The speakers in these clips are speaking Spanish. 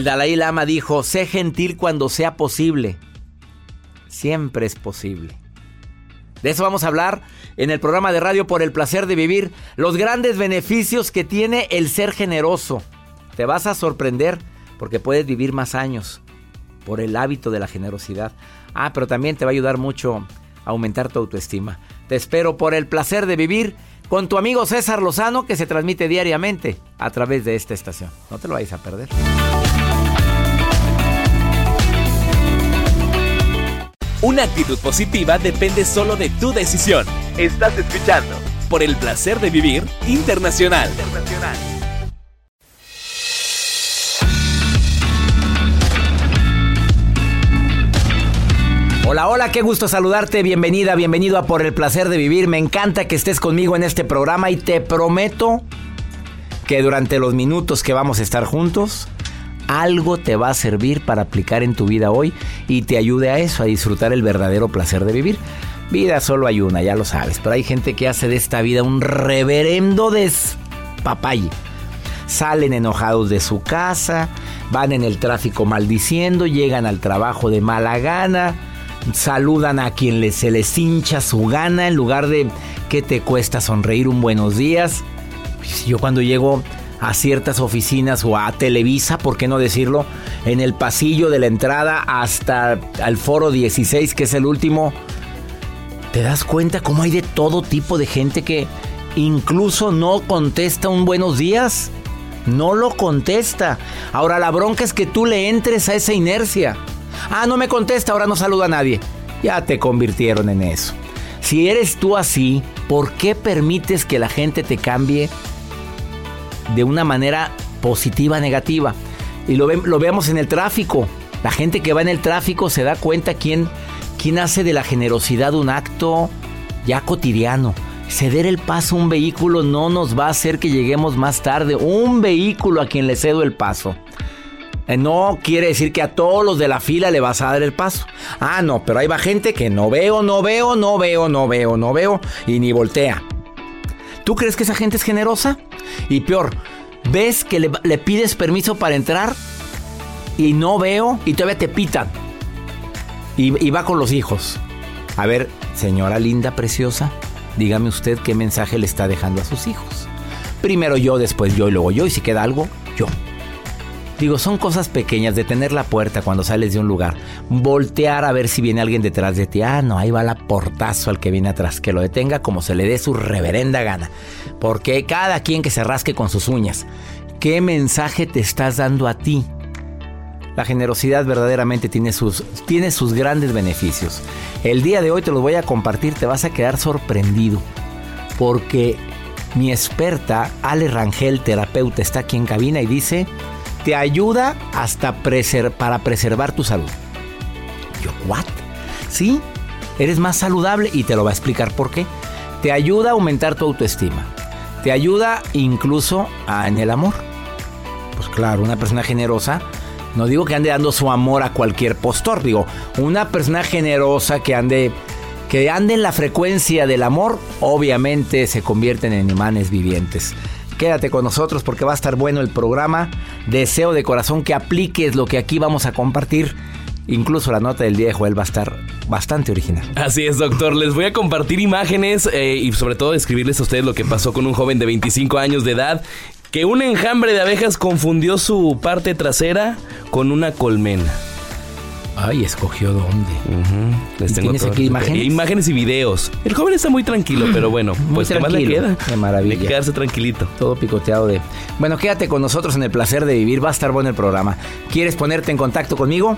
El Dalai Lama dijo, sé gentil cuando sea posible. Siempre es posible. De eso vamos a hablar en el programa de radio por el placer de vivir, los grandes beneficios que tiene el ser generoso. Te vas a sorprender porque puedes vivir más años por el hábito de la generosidad. Ah, pero también te va a ayudar mucho a aumentar tu autoestima. Te espero por el placer de vivir con tu amigo César Lozano que se transmite diariamente a través de esta estación. No te lo vayas a perder. Una actitud positiva depende solo de tu decisión. Estás escuchando por el placer de vivir internacional. Hola, hola, qué gusto saludarte, bienvenida, bienvenido a Por el Placer de Vivir. Me encanta que estés conmigo en este programa y te prometo que durante los minutos que vamos a estar juntos, algo te va a servir para aplicar en tu vida hoy y te ayude a eso, a disfrutar el verdadero placer de vivir. Vida solo hay una, ya lo sabes, pero hay gente que hace de esta vida un reverendo despapay. Salen enojados de su casa, van en el tráfico maldiciendo, llegan al trabajo de mala gana, saludan a quien se les hincha su gana en lugar de que te cuesta sonreír un buenos días. Yo cuando llego a ciertas oficinas o a Televisa, por qué no decirlo, en el pasillo de la entrada hasta al foro 16, que es el último, te das cuenta cómo hay de todo tipo de gente que incluso no contesta un buenos días. No lo contesta. Ahora la bronca es que tú le entres a esa inercia. Ah, no me contesta, ahora no saluda a nadie. Ya te convirtieron en eso. Si eres tú así, ¿por qué permites que la gente te cambie de una manera positiva, negativa. Y lo, lo vemos en el tráfico. La gente que va en el tráfico se da cuenta quién, quién hace de la generosidad un acto ya cotidiano. Ceder el paso a un vehículo no nos va a hacer que lleguemos más tarde. Un vehículo a quien le cedo el paso. Eh, no quiere decir que a todos los de la fila le vas a dar el paso. Ah, no, pero ahí va gente que no veo, no veo, no veo, no veo, no veo y ni voltea. ¿Tú crees que esa gente es generosa? Y peor, ves que le, pides permiso para entrar y no veo y todavía te pitan. Y, y va con los hijos. A ver, señora linda, preciosa, dígame usted qué mensaje le está dejando a sus hijos. primero yo, después yo y luego yo, y si queda algo, yo. Digo, son cosas pequeñas de tener la puerta cuando sales de un lugar, voltear a ver si viene alguien detrás de ti. Ah, no, ahí va la portazo al que viene atrás, que lo detenga como se le dé su reverenda gana. Porque cada quien que se rasque con sus uñas, ¿qué mensaje te estás dando a ti? La generosidad verdaderamente tiene sus, tiene sus grandes beneficios. El día de hoy te los voy a compartir, te vas a quedar sorprendido. Porque mi experta, Ale Rangel, terapeuta, está aquí en cabina y dice te ayuda hasta para preservar tu salud. Yo, ¿what? Sí, eres más saludable y te lo va a explicar por qué. Te ayuda a aumentar tu autoestima. Te ayuda incluso en el amor. Pues claro, una persona generosa, no digo que ande dando su amor a cualquier postor, digo, una persona generosa que ande que ande en la frecuencia del amor, obviamente se convierten en imanes vivientes. Quédate con nosotros porque va a estar bueno el programa. Deseo de corazón que apliques lo que aquí vamos a compartir. Incluso la nota del día de Joel va a estar bastante original. Así es, doctor. Les voy a compartir imágenes eh, y sobre todo describirles a ustedes lo que pasó con un joven de 25 años de edad que un enjambre de abejas confundió su parte trasera con una colmena. Ay, escogió dónde. Les tengo ¿Tienes aquí imágenes? Imágenes y videos. El joven está muy tranquilo, pero bueno, pues ¿qué más le queda? Qué maravilla. De quedarse tranquilito. Todo picoteado de. Bueno, quédate con nosotros en el placer de vivir. Va a estar bueno el programa. ¿Quieres ponerte en contacto conmigo?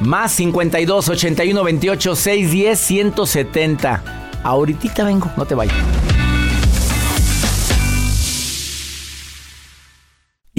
Más 52 81 28 610 170. Ahorita vengo, no te vayas.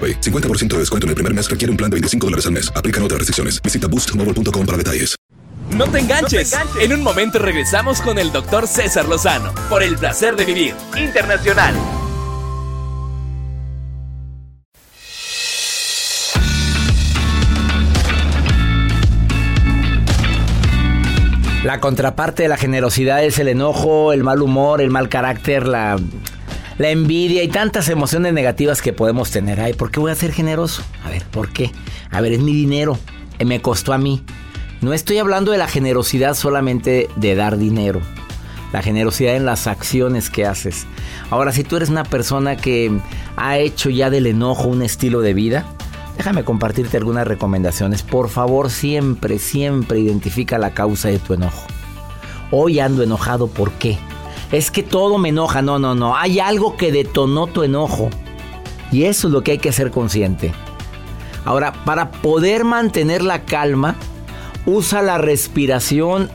AroPay. 50% de descuento en el primer mes requiere un plan de 25 dólares al mes. Aplican otras restricciones. Visita boostmobile.com para detalles. No te, enganches. En un momento regresamos con el doctor César Lozano por el placer de vivir internacional. La contraparte de la generosidad es el enojo, el mal humor, el mal carácter, la la envidia y tantas emociones negativas que podemos tener. Ay, ¿por qué voy a ser generoso? A ver, ¿por qué? A ver, es mi dinero, eh, me costó a mí. No estoy hablando de la generosidad solamente de dar dinero, la generosidad en las acciones que haces. Ahora, si tú eres una persona que ha hecho ya del enojo un estilo de vida, déjame compartirte algunas recomendaciones. Por favor, siempre, siempre identifica la causa de tu enojo. Hoy ando enojado, ¿por qué? Es que todo me enoja. No, no, no. Hay algo que detonó tu enojo. Y eso es lo que hay que ser consciente. Ahora, para poder mantener la calma, usa la respiración.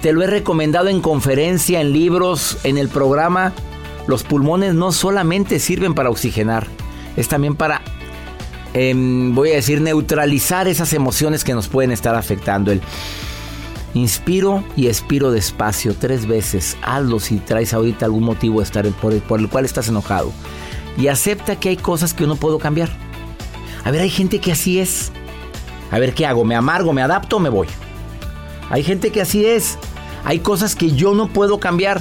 Te lo he recomendado en conferencia, en libros, en el programa. Los pulmones no solamente sirven para oxigenar, es también para, em, voy a decir, neutralizar esas emociones que nos pueden estar afectando. El Inspiro y expiro despacio tres veces. Hazlo si traes ahorita algún motivo estar por, el, por el cual estás enojado. Y acepta que hay cosas que yo no puedo cambiar. A ver, hay gente que así es. A ver, ¿qué hago? ¿Me amargo, me adapto o me voy? Hay gente que así es. Hay cosas que yo no puedo cambiar.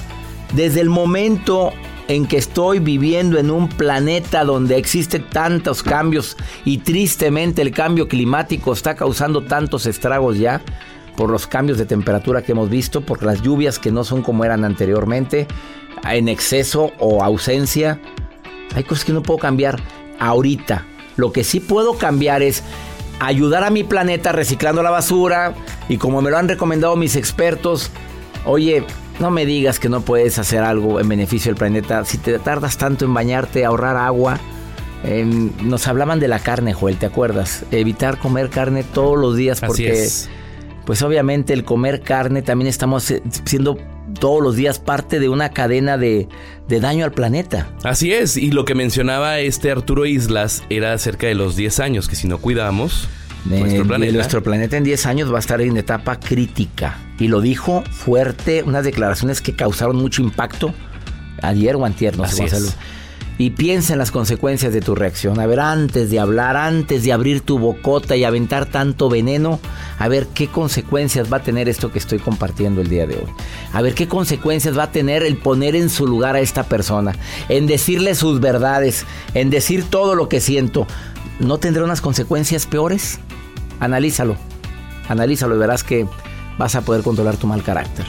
Desde el momento en que estoy viviendo en un planeta donde existen tantos cambios y tristemente el cambio climático está causando tantos estragos ya por los cambios de temperatura que hemos visto, por las lluvias que no son como eran anteriormente, en exceso o ausencia. Hay cosas que no puedo cambiar ahorita. Lo que sí puedo cambiar es ayudar a mi planeta reciclando la basura y como me lo han recomendado mis expertos, oye, no me digas que no puedes hacer algo en beneficio del planeta. Si te tardas tanto en bañarte, ahorrar agua. nos hablaban de la carne, Joel, ¿te acuerdas? Evitar comer carne todos los días porque, pues obviamente el comer carne también estamos eh, siendo todos los días parte de una cadena de, de, daño al planeta. Así es, y lo que mencionaba este Arturo Islas era acerca de los 10 años, que si no cuidamos, nuestro planeta. Nuestro planeta en 10 años va a estar en etapa crítica. Y lo dijo fuerte, unas declaraciones que causaron mucho impacto ayer o antier, no sé Y piensa en las consecuencias de tu reacción. A ver, antes de hablar, antes de abrir tu bocota y aventar tanto veneno, a ver qué consecuencias va a tener esto que estoy compartiendo el día de hoy. A ver qué consecuencias va a tener el poner en su lugar a esta persona, en decirle sus verdades, en decir todo lo que siento. ¿No tendrá unas consecuencias peores? Analízalo, analízalo y verás que vas a poder controlar tu mal carácter.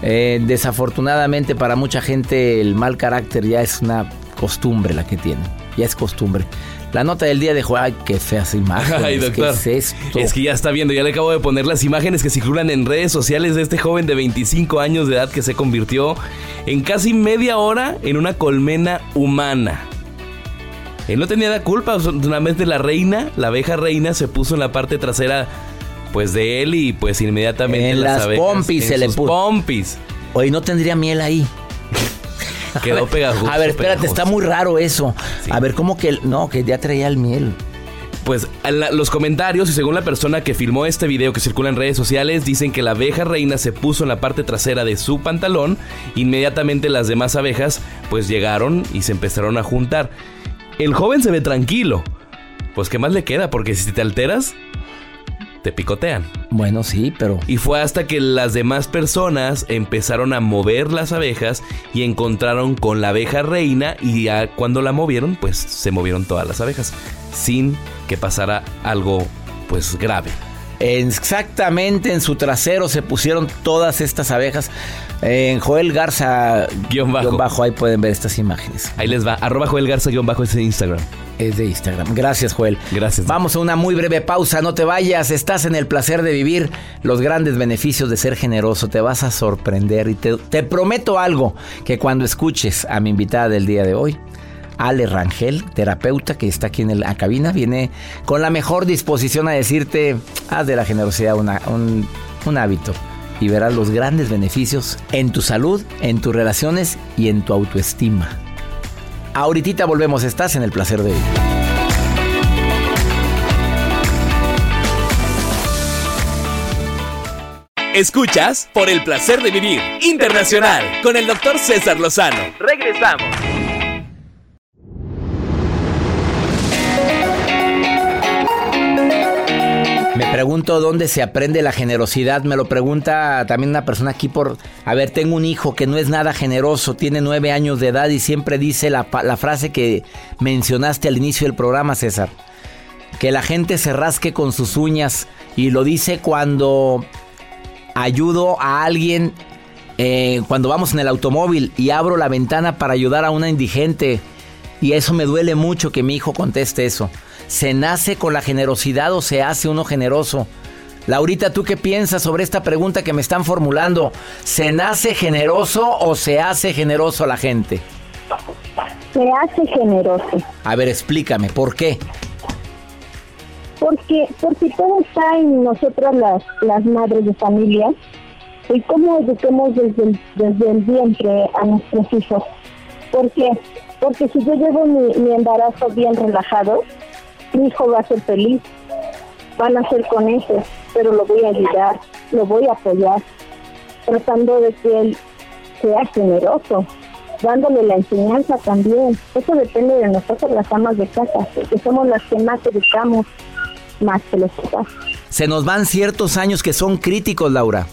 Eh, desafortunadamente para mucha gente el mal carácter ya es una costumbre la que tiene, ya es costumbre. La nota del día de ay, qué feas imágenes. Ay, doctor. es, esto? es que ya está viendo, ya le acabo de poner las imágenes que circulan en redes sociales de este joven de 25 años de edad que se convirtió en casi media hora en una colmena humana. Él no tenía la culpa, solamente la reina, la abeja reina, se puso en la parte trasera pues de él y pues inmediatamente en las, pompis se le puso. pompis. Oye, no tendría miel ahí. Quedó pegajoso. A ver, espérate, está muy raro eso. A ver, ¿cómo que no, que ya traía el miel? Pues los comentarios y según la persona que filmó este video que circula en redes sociales dicen que la abeja reina se puso en la parte trasera de su pantalón, inmediatamente las demás abejas pues llegaron y se empezaron a juntar. El joven se ve tranquilo. Pues qué más le queda, porque si te alteras, te picotean. Bueno, sí, pero... Y fue hasta que las demás personas empezaron a mover las abejas y encontraron con la abeja reina y ya cuando la movieron, pues se movieron todas las abejas, sin que pasara algo pues grave. Exactamente en su trasero se pusieron todas estas abejas. En Joel Garza guion bajo. ahí pueden ver estas imágenes. Ahí les va, arroba Joel Garza guion bajo es de Instagram. Es de Instagram. Gracias, Joel. Gracias. Vamos a una muy breve pausa, no te vayas, estás en el placer de vivir los grandes beneficios de ser generoso, te vas a sorprender y te, te prometo algo, que cuando escuches a mi invitada del día de hoy, Ale Rangel, terapeuta que está aquí en la cabina, viene con la mejor disposición a decirte, haz de la generosidad un, un hábito y verás los grandes beneficios en tu salud, en tus relaciones y en tu autoestima. Ahorita volvemos, estás en el placer de vivir. Escuchas por el placer de vivir internacional con el doctor César Lozano. Regresamos. Pregunto dónde se aprende la generosidad. Me lo pregunta también una persona aquí por... A ver, tengo un hijo que no es nada generoso, tiene nueve años de edad y siempre dice la, la frase que mencionaste al inicio del programa, César. Que la gente se rasque con sus uñas y lo dice cuando ayudo a alguien, eh, cuando vamos en el automóvil y abro la ventana para ayudar a una indigente. Y eso me duele mucho que mi hijo conteste eso. ¿Se nace con la generosidad o se hace uno generoso? Laurita, ¿tú qué piensas sobre esta pregunta que me están formulando? ¿Se nace generoso o se hace generoso la gente? Se hace generoso. A ver, explícame, ¿por qué? Porque, porque todo está en nosotras las, las madres de familia y cómo eduquemos desde el, desde el vientre a nuestros hijos. ¿Por qué? Porque si yo llevo mi, mi embarazo bien relajado, mi hijo va a ser feliz, van a ser con eso, pero lo voy a ayudar, lo voy a apoyar, tratando de que él sea generoso, dándole la enseñanza también. Eso depende de nosotros, las amas de casa, que somos las que más educamos, más que los papás. Se nos van ciertos años que son críticos, Laura.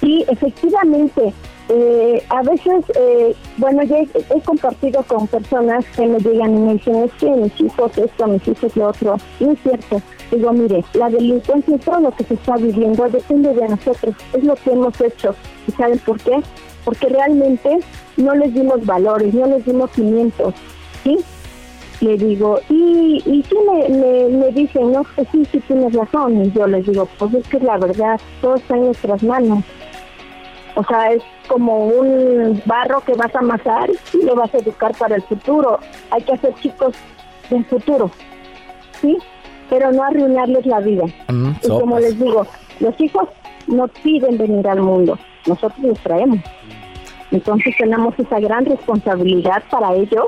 Sí, efectivamente, eh, a veces, eh, bueno, yo he, compartido con personas que me llegan y me dicen, es que mis hijos esto, mis hijos lo otro. No es cierto. Digo, mire, la delincuencia y todo lo que se está viviendo depende de nosotros. Es lo que hemos hecho. ¿Y saben por qué? Porque realmente no les dimos valores, no les dimos cimientos. ¿Sí? Le digo, y, y sí me, me, dicen, no, pues sí, sí tienes razón. Y yo les digo, pues es que la verdad, todo está en nuestras manos. O sea, es como un barro que vas a amasar y lo vas a educar para el futuro. Hay que hacer chicos del futuro, ¿sí? Pero no arruinarles la vida. Mm, y como les digo, los hijos no piden venir al mundo, nosotros los traemos. Entonces tenemos esa gran responsabilidad para ellos,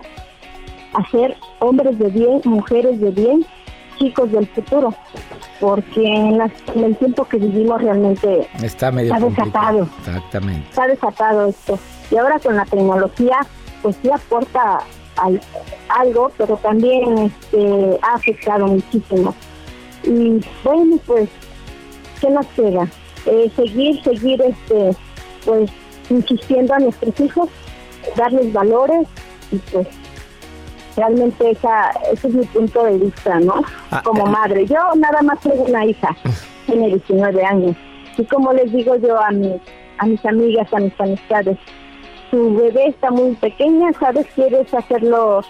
hacer hombres de bien, mujeres de bien, chicos del futuro porque en, el tiempo que vivimos realmente está medio desatado. Exactamente. Está desatado esto. Y ahora con la tecnología, pues sí aporta algo, pero también este, ha afectado muchísimo. Y bueno, pues, ¿qué nos queda? Eh, seguir, seguir, este, pues, insistiendo a nuestros hijos, darles valores y pues realmente esa, ese es mi punto de vista, ¿no? Ah, como eh. madre. Yo nada más tengo una hija, tiene 19 años. Y como les digo yo a, mi, a mis amigas, a mis amistades, tu bebé está muy pequeña, ¿sabes? ¿Quieres hacerlo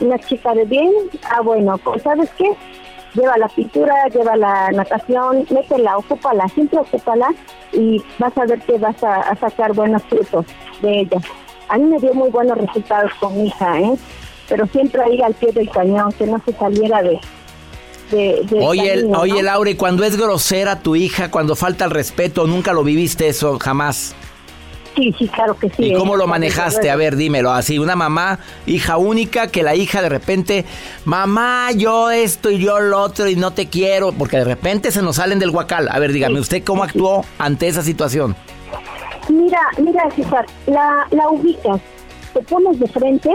una chica de bien? Ah, bueno, pues ¿sabes qué? Lleva la pintura, lleva la natación, métela, ocúpala, siempre ocúpala y vas a ver que vas a, a sacar buenos frutos de ella. A mí me dio muy buenos resultados con mi hija, ¿eh? Pero siempre ahí al pie del cañón, que no se saliera de... oye, oye Laura, y cuando es grosera tu hija, cuando falta el respeto, nunca lo viviste eso, jamás. Sí, sí, claro que sí. ¿Y cómo ¿eh? lo manejaste? A ver, dímelo. Así, una mamá, hija única, que la hija de repente, mamá, yo esto y yo lo otro y no te quiero, porque de repente se nos salen del guacal. A ver, dígame, ¿usted cómo actuó ante esa situación? Mira, mira, César, la, la ubicas, te pones de frente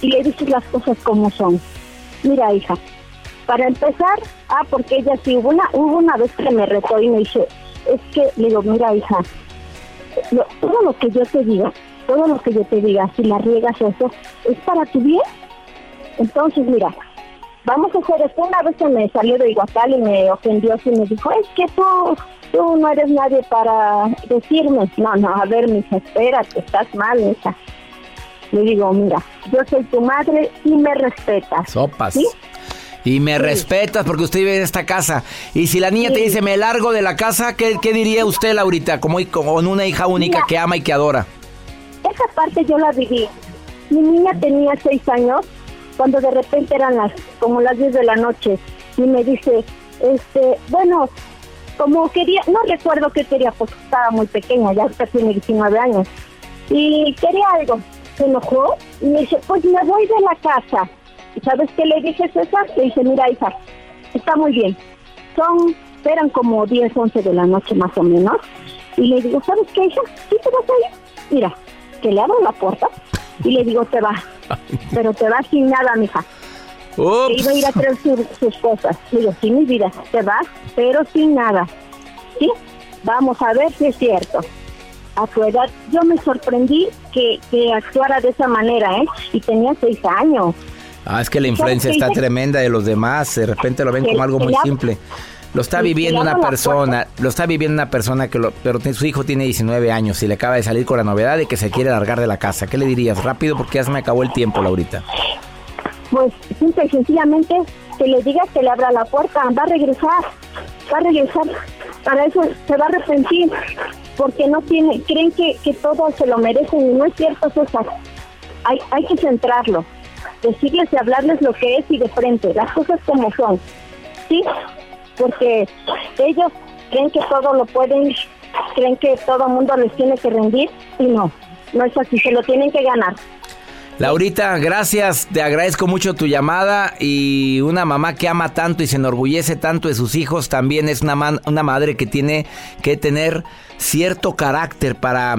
y le dices las cosas como son. Mira, hija, para empezar, ah, porque ella sí, hubo una, hubo una vez que me retó y me dice, es que, le digo, mira, hija, todo lo que yo te diga, todo lo que yo te diga, si la riegas eso, es para tu bien. Entonces, mira, vamos a hacer esto. Una vez que me salió de Iguacal y me ofendió y me dijo, es que tú, tú no eres nadie para decirme. No, no, a ver, mija, espérate, estás mal, hija. Le digo, mira, yo soy tu madre y me respetas. Sopas. Y me respetas porque usted vive en esta casa. Y si la niña te dice, me largo de la casa, ¿qué, diría usted, Laurita? Como con una hija única que ama y que adora. Esa parte yo la viví. Mi niña tenía seis años cuando de repente eran las como las 10 de la noche y me dice, este, bueno, como quería, no recuerdo qué quería, porque estaba muy pequeña, ya tiene 19 años. Y quería algo se enojó y me dice, pues me voy de la casa. ¿Y sabes qué le dije, César? Le dije, mira, hija, está muy bien. Son, eran como 10, 11 de la noche más o menos. Y le digo, ¿sabes qué, hija? ¿Sí te vas a ir? Mira, que le abro la puerta y le digo, te vas. Pero te vas sin nada, mija. Que iba a ir a traer sus cosas. Le digo, sí, mi vida, te vas, pero sin nada. ¿Sí? Vamos a ver si es cierto a su edad, yo me sorprendí que, que actuara de esa manera, ¿eh? Y tenía seis años. Ah, es que la influencia está tremenda de los demás, de repente lo ven como algo muy simple. Lo está viviendo una persona, lo está viviendo una persona que lo, pero su hijo tiene 19 años y le acaba de salir con la novedad de que se quiere largar de la casa. ¿Qué le dirías? Rápido porque ya se me acabó el tiempo, Laurita. Pues simple y sencillamente que le digas que le abra la puerta, va a regresar, va a regresar. Para eso se va a arrepentir porque no tiene, creen que, que todo se lo merecen y no es cierto, César. Hay, hay que centrarlo, decirles y hablarles lo que es y de frente, las cosas como son, ¿sí? Porque ellos creen que todo lo pueden, creen que todo mundo les tiene que rendir y no, no es así, se lo tienen que ganar. Laurita, gracias, te agradezco mucho tu llamada y una mamá que ama tanto y se enorgullece tanto de sus hijos también es una, una madre que tiene que tener cierto carácter para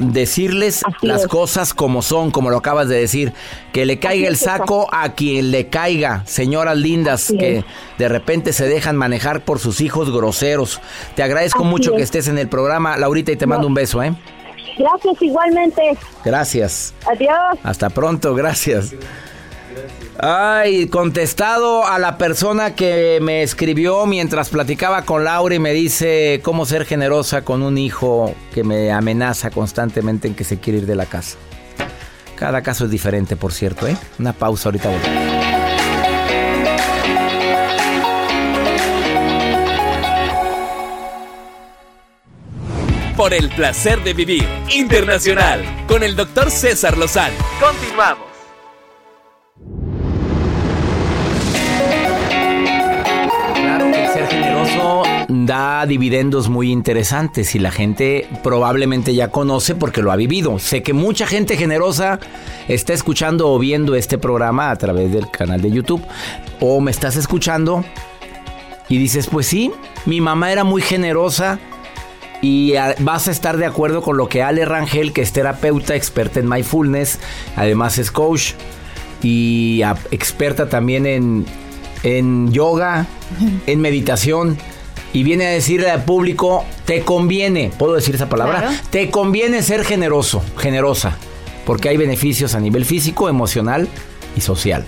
decirles las cosas como son, como lo acabas de decir, que le caiga el saco a quien le caiga, señoras lindas que de repente se dejan manejar por sus hijos groseros. Te agradezco mucho que estés en el programa, Laurita, y te mando un beso, ¿eh? Gracias igualmente. Gracias. Adiós. Hasta pronto, gracias. Ay, contestado a la persona que me escribió mientras platicaba con Laura y me dice cómo ser generosa con un hijo que me amenaza constantemente en que se quiere ir de la casa. Cada caso es diferente, por cierto, ¿eh? Una pausa ahorita. Volvemos. Por el placer de vivir internacional con el doctor César Lozano. Continuamos. Claro que el ser generoso da dividendos muy interesantes y la gente probablemente ya conoce porque lo ha vivido. Sé que mucha gente generosa está escuchando o viendo este programa a través del canal de YouTube o me estás escuchando y dices, pues sí, mi mamá era muy generosa y ah, vas a estar de acuerdo con lo que Ale Rangel, que es terapeuta, experta en mindfulness, además es coach y ah, experta también en, en yoga, en meditación. Y viene a decirle al público, te conviene, ¿puedo decir esa palabra? Claro. Te conviene ser generoso, generosa, porque hay beneficios a nivel físico, emocional y social.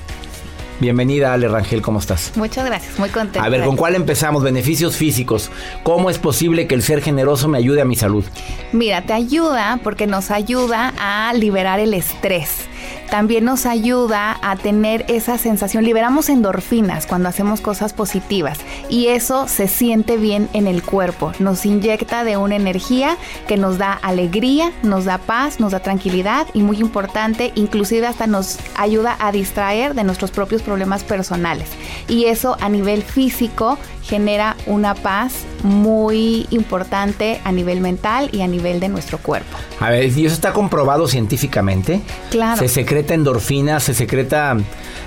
Bienvenida, Ale Rangel, ¿cómo estás? Muchas gracias, muy contenta. A ver, ¿con cuál empezamos? Beneficios físicos. ¿Cómo es posible que el ser generoso me ayude a mi salud? Mira, te ayuda porque nos ayuda a liberar el estrés. También nos ayuda a tener esa sensación, liberamos endorfinas cuando hacemos cosas positivas y eso se siente bien en el cuerpo, nos inyecta de una energía que nos da alegría, nos da paz, nos da tranquilidad y muy importante, inclusive hasta nos ayuda a distraer de nuestros propios problemas personales. Y eso a nivel físico genera una paz muy importante a nivel mental y a nivel de nuestro cuerpo. A ver, ¿y eso está comprobado científicamente? Claro. Se secreta endorfina, se secreta,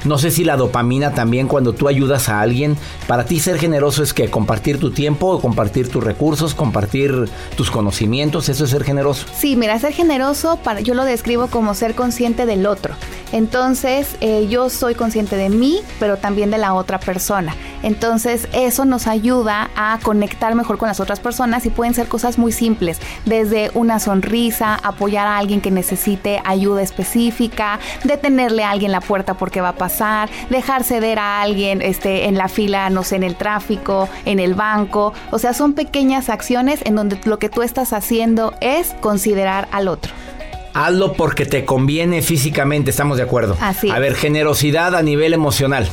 no sé si la dopamina también cuando tú ayudas a alguien. Para ti ser generoso es que compartir tu tiempo, compartir tus recursos, compartir tus conocimientos, eso es ser generoso. Sí, mira, ser generoso, para, yo lo describo como ser consciente del otro. Entonces, eh, yo soy consciente de mí, pero también de la otra persona. Entonces, eso nos ayuda a conectar mejor con las otras personas y pueden ser cosas muy simples, desde una sonrisa, apoyar a alguien que necesite ayuda específica, detenerle a alguien la puerta porque va a pasar, dejar ceder a alguien este, en la fila, no sé, en el tráfico, en el banco. O sea, son pequeñas acciones en donde lo que tú estás haciendo es considerar al otro. Hazlo porque te conviene físicamente, estamos de acuerdo. Así A ver, generosidad a nivel emocional.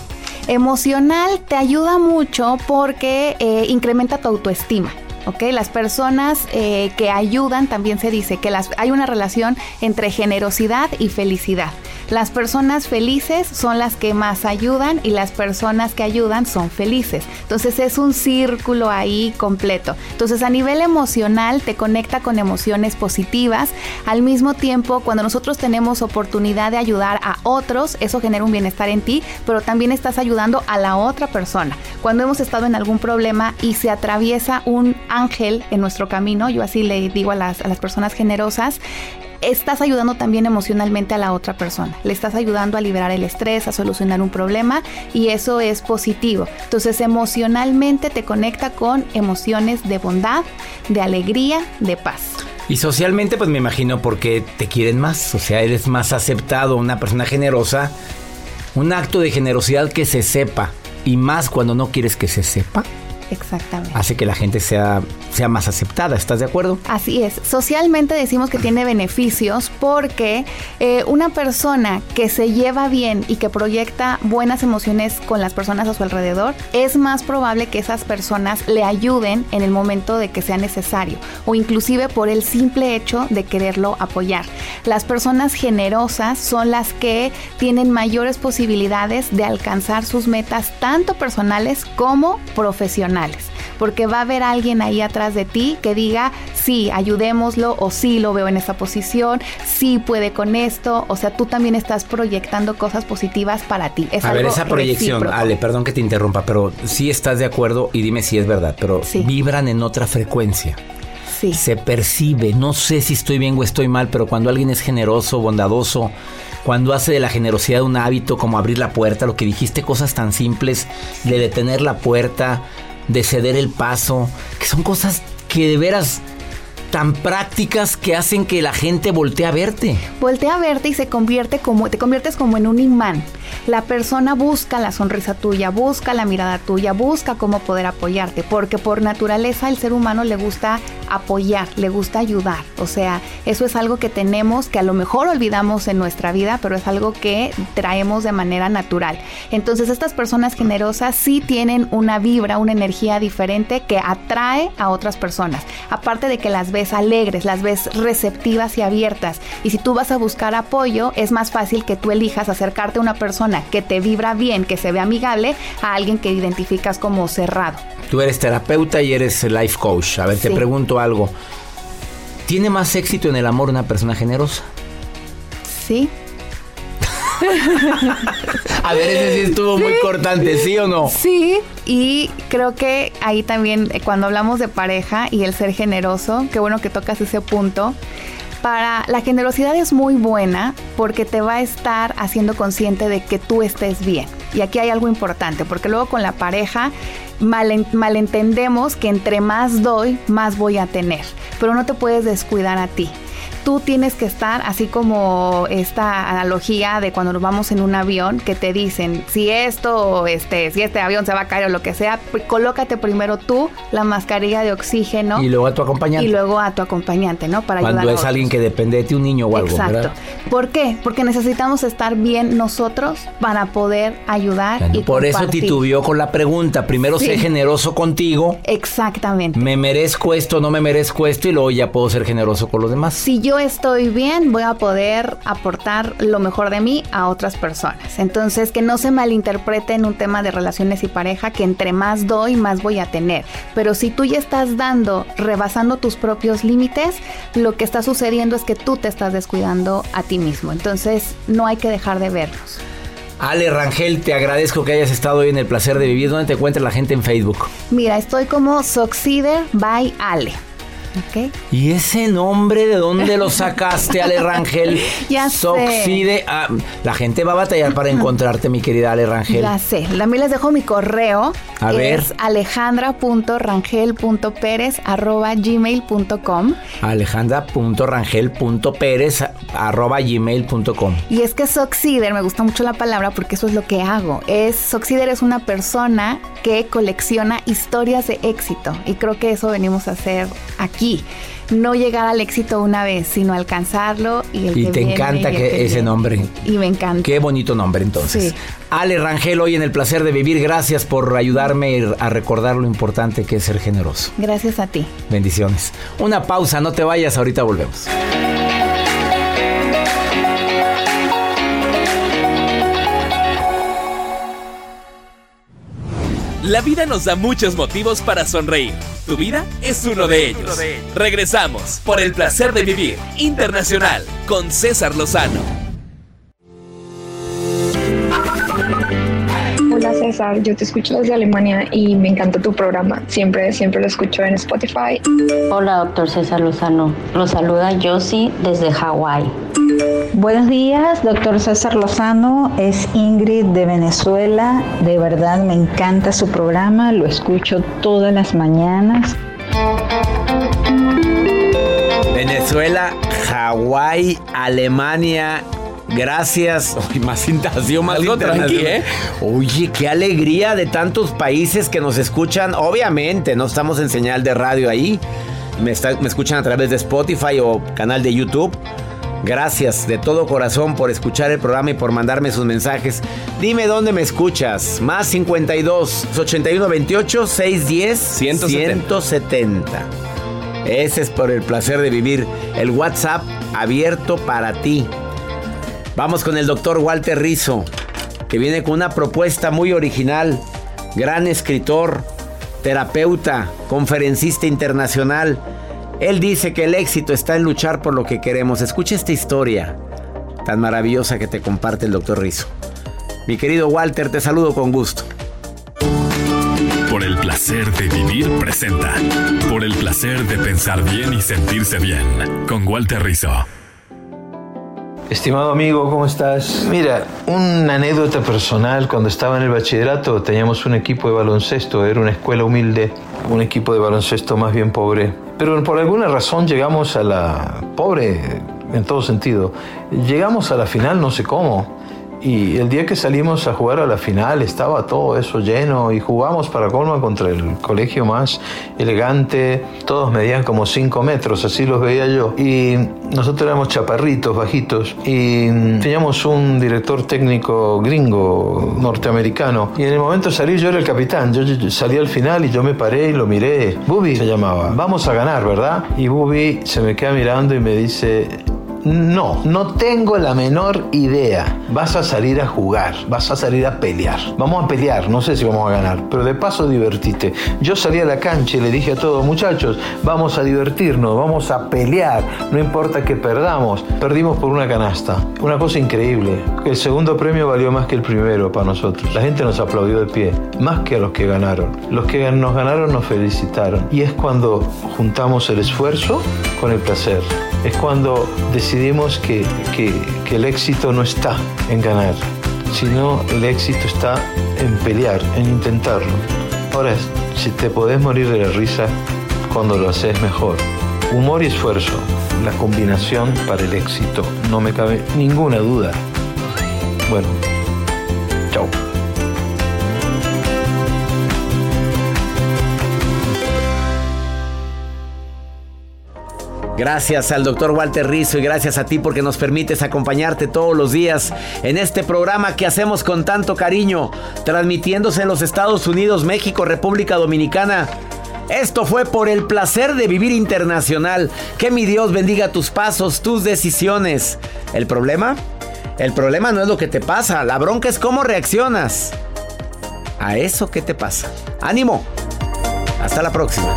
Emocional te ayuda mucho porque eh, incrementa tu autoestima. ¿Ok? Las personas eh, que ayudan, también se dice que las, hay una relación entre generosidad y felicidad. Las personas felices son las que más ayudan y las personas que ayudan son felices. Entonces es un círculo ahí completo. Entonces a nivel emocional te conecta con emociones positivas. Al mismo tiempo, cuando nosotros tenemos oportunidad de ayudar a otros, eso genera un bienestar en ti, pero también estás ayudando a la otra persona. Cuando hemos estado en algún problema y se atraviesa un ángel en nuestro camino, yo así le digo a las, a las personas generosas, estás ayudando también emocionalmente a la otra persona. Le estás ayudando a liberar el estrés, a solucionar un problema y eso es positivo. Entonces emocionalmente te conecta con emociones de bondad, de alegría, de paz. Y socialmente, pues me imagino porque te quieren más, o sea, eres más aceptado, una persona generosa, un acto de generosidad que se sepa, y más cuando no quieres que se sepa, Exactamente. hace que la gente sea, sea más aceptada, ¿estás de acuerdo? Así es. Socialmente decimos que tiene beneficios porque eh, una persona que se lleva bien y que proyecta buenas emociones con las personas a su alrededor, es más probable que esas personas le ayuden en el momento de que sea necesario o inclusive por el simple hecho de quererlo apoyar. Las personas generosas son las que tienen mayores posibilidades de alcanzar sus metas tanto personales como profesionales porque va a haber alguien ahí atrás de ti que diga, sí, ayudémoslo, o sí, lo veo en esa posición, sí puede con esto, o sea, tú también estás proyectando cosas positivas para ti. Es a ver, esa proyección, recíproco. Ale, perdón que te interrumpa, pero sí estás de acuerdo y dime si es verdad, pero Sí. vibran en otra frecuencia. Sí. Se percibe, no sé si estoy bien o estoy mal, pero cuando alguien es generoso, bondadoso, cuando hace de la generosidad un hábito como abrir la puerta, lo que dijiste, cosas tan simples, de detener la puerta, de ceder el paso, que son cosas que de veras tan prácticas que hacen que la gente voltee a verte. Voltea a verte y se convierte como, te conviertes como en un imán. La persona busca la sonrisa tuya, busca la mirada tuya, busca cómo poder apoyarte, porque por naturaleza el ser humano le gusta apoyar, le gusta ayudar. O sea, eso es algo que tenemos, que a lo mejor olvidamos en nuestra vida, pero es algo que traemos de manera natural. Entonces estas personas generosas sí tienen una vibra, una energía diferente que atrae a otras personas. Aparte de que las ves alegres, las ves receptivas y abiertas. Y si tú vas a buscar apoyo, es más fácil que tú elijas acercarte a una persona que te vibra bien, que se ve amigable, a alguien que identificas como cerrado. Tú eres terapeuta y eres life coach. A ver, te pregunto algo. ¿Tiene más éxito en el amor una persona generosa? Sí. A ver, ese sí estuvo muy cortante, ¿sí o no? Sí, y creo que ahí también eh, cuando hablamos de pareja y el ser generoso, qué bueno que tocas ese punto. Para la generosidad es muy buena porque te va a estar haciendo consciente de que tú estés bien. Y aquí hay algo importante, porque luego con la pareja malentendemos que entre más doy, más voy a tener, pero no te puedes descuidar a ti tú tienes que estar así como esta analogía de cuando nos vamos en un avión que te dicen si esto este si este avión se va a caer o lo que sea colócate primero tú la mascarilla de oxígeno y luego a tu acompañante. y luego a tu acompañante no para cuando es alguien que depende de ti un niño o algo exacto. ¿por qué? porque necesitamos estar bien nosotros para poder ayudar y por eso titubeó con la pregunta primero sé generoso contigo. Exactamente. Me merezco esto no me merezco esto y luego ya puedo ser generoso con los demás. Si yo yo estoy bien, voy a poder aportar lo mejor de mí a otras personas. Entonces, que no se malinterprete en un tema de relaciones y pareja, que entre más doy, más voy a tener. Pero si tú ya estás dando, rebasando tus propios límites, lo que está sucediendo es que tú te estás descuidando a ti mismo. Entonces, no hay que dejar de vernos. Ale Rangel, te agradezco que hayas estado hoy en el placer de vivir. ¿Dónde te encuentra la gente en Facebook? Mira, estoy como Soxider by Ale. ¿Y ese nombre de dónde lo sacaste, Ale Rangel? ya sé. Ah, la gente va a batallar para encontrarte, mi querida Ale Rangel. Ya sé. También les dejo mi correo. A ver. Es alejandra.rangel.pérez arroba gmail.com alejandra.rangel.pérez arroba gmail.com Y es que Soxider, me gusta mucho la palabra porque eso es lo que hago. Es Soxider es una persona que colecciona historias de éxito y creo que eso venimos a hacer aquí no llegar al éxito una vez, sino alcanzarlo y el Y te encanta que, ese nombre. Y me encanta. Qué bonito nombre entonces. Ale Rangel, hoy en el placer de vivir, gracias por ayudarme a recordar lo importante que es ser generoso. Gracias a ti. Bendiciones. Una pausa, no te vayas, ahorita volvemos. La vida nos da muchos motivos para sonreír. Tu vida es uno de ellos. Regresamos por el placer de vivir internacional con César Lozano. César, yo te escucho desde Alemania y me encanta tu programa. Siempre, siempre lo escucho en Spotify. Hola, doctor César Lozano. Lo saluda Josie desde Hawái. Buenos días, doctor César Lozano. Es Ingrid de Venezuela. De verdad me encanta su programa. Lo escucho todas las mañanas. Venezuela, Hawái, Alemania, Gracias. más invitación, más Algo tranqui, ¿eh? Oye, qué alegría de tantos países que nos escuchan. Obviamente, no estamos en señal de radio ahí. Me, me escuchan a través de Spotify o canal de YouTube. Gracias de todo corazón por escuchar el programa y por mandarme sus mensajes. Dime dónde me escuchas. Más 52 81 28 610 170. 170. Ese es por el placer de vivir. El WhatsApp abierto para ti. Vamos con el doctor Walter Rizzo, que viene con una propuesta muy original. Gran escritor, terapeuta, conferencista internacional. Él dice que el éxito está en luchar por lo que queremos. Escucha esta historia tan maravillosa que te comparte el doctor Rizzo. Mi querido Walter, te saludo con gusto. Por el placer de vivir presenta. Por el placer de pensar bien y sentirse bien. Con Walter Rizzo. Estimado amigo, ¿cómo estás? Mira, una anécdota personal, cuando estaba en el bachillerato teníamos un equipo de baloncesto, era una escuela humilde, un equipo de baloncesto más bien pobre, pero por alguna razón llegamos a la pobre en todo sentido. Llegamos a la final no sé cómo y el día que salimos a jugar a la final estaba todo eso lleno y jugamos para Colma contra el colegio más elegante. Todos medían como 5 metros, así los veía yo. Y nosotros éramos chaparritos, bajitos. Y teníamos un director técnico gringo, norteamericano. Y en el momento de salir yo era el capitán. Yo salí al final y yo me paré y lo miré. Bubi se llamaba. Vamos a ganar, ¿verdad? Y Bubi se me queda mirando y me dice, no, no tengo la menor idea. Vas a salir a jugar, vas a salir a pelear. Vamos a pelear, no sé si vamos a ganar, pero de paso divertite. Yo salí a la cancha y le dije a todos, muchachos, vamos a divertirnos, vamos a pelear, no importa que perdamos. Perdimos por una canasta. Una cosa increíble. El segundo premio valió más que el primero para nosotros. La gente nos aplaudió de pie, más que a los que ganaron. Los que nos ganaron nos felicitaron. Y es cuando juntamos el esfuerzo con el placer. Es cuando decidimos que, que, el éxito no está en ganar, sino el éxito está en pelear, en intentarlo. Ahora, si te podés morir de la risa cuando lo haces mejor. Humor y esfuerzo, la combinación para el éxito, no me cabe ninguna duda. Bueno, chao. Gracias al doctor Walter Rizzo y gracias a ti porque nos permites acompañarte todos los días en este programa que hacemos con tanto cariño, transmitiéndose en los Estados Unidos, México, República Dominicana. Esto fue por el placer de vivir internacional. Que mi Dios bendiga tus pasos, tus decisiones. ¿El problema? El problema no es lo que te pasa, la bronca es cómo reaccionas a eso que te pasa. Ánimo. Hasta la próxima.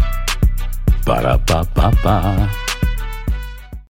Ba-da-ba-ba-ba